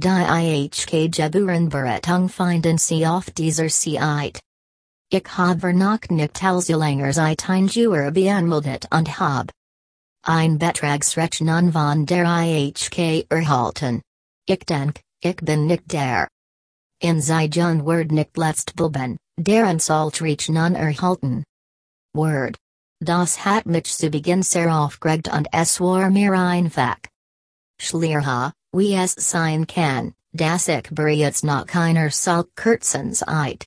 Die IHK Jeburen Beretung finden Sie auf dieser Seite. Ich habe noch nicht Telzulangers ein Jura beanmeldet und hab. Ein Betragsrechnung von der IHK erhalten. Ich denk, ich bin nicht der. In Zijun Word nicht letzt bilben, deren Saltrechnung erhalten. Word. Das hat mich zu Beginn sehr aufgeregt und es war mir einfach. Schlierha, wie es sein kann, dass ich bereits noch keiner Saltkurzenzeit.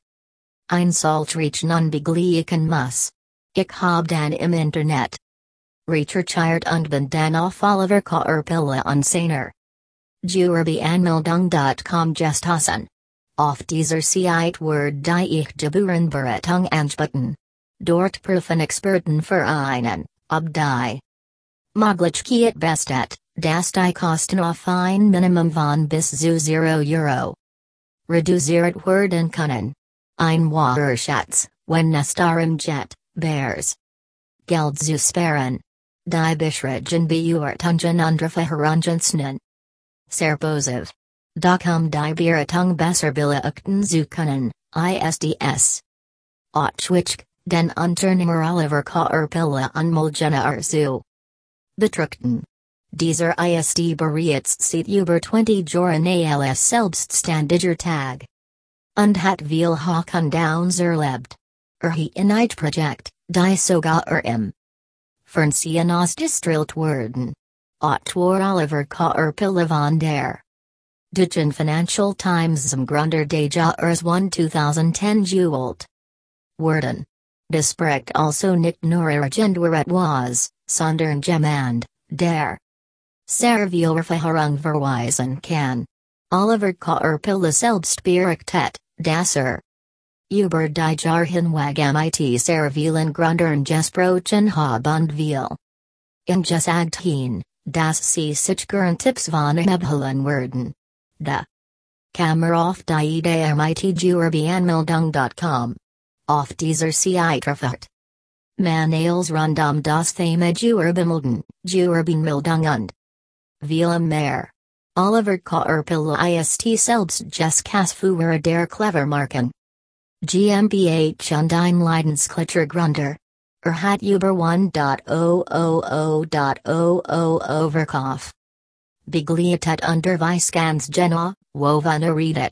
Ein Saltrechnung begleichen muss. Ich hab dann im Internet. Recherchiert und bin dann auf Oliver Kaerpille und Seiner. Juerbeanmeldung.com Gestassen. Auf dieser Seite Word die ich Jaburen Beretung ansputten. Dort prüfen Experten Vereinen, ob die Möglichkeit besteht, dass die Kosten auf ein Minimum von bis zu 0 Euro reduziert werden können. Ein Wahrschatz, wenn es darum Bears Geld zu sparen. Die Beschrigen Beurtungen und Verhörungen Sehr positiv. Da um die Beratung besser beachten zu können, ISDS. Otschwich, den Unternehmer Oliver Kaerpille und Mulgena Arzu. Betrachten. Dieser ISD bereits seit über 20 Jahren als selbstständiger Tag. Und hat viel und Downs erlebt. Er hi in ein Projekt, die sogar er im Fernsehen ausgestrahlt werden. Ottor Oliver Kaerpille von der Deutschen Financial Times zum Gründer des Jahres 1 2010 gewählt. Werden. Das Projekt also nicht nur ergänzt was, sondern jemand, der Servierverfahrung verweisen kann. Oliver Kaerpille selbst berichtet, dass er über die Jarhinwag mit Servilen Grundern gesprochen hab und will. In gesagt hin, dass sie sich gern Tipps von Abholen werden. Da. Kamera auf die Idee mit Juerbeanmeldung.com. Auf dieser Seite erfahrt. Man als rund um das Thema Juerbemelden, Juerbeanmeldung und vielem mehr. Oliver Kaerpille ist selbst Jess Kasfuer der Clevermarken. GmbH und ein Leidensklitscher Gründer. Er hat über 1.000.00 Verkauf. Beglietet unter Weißgans Genoa, woven er redet.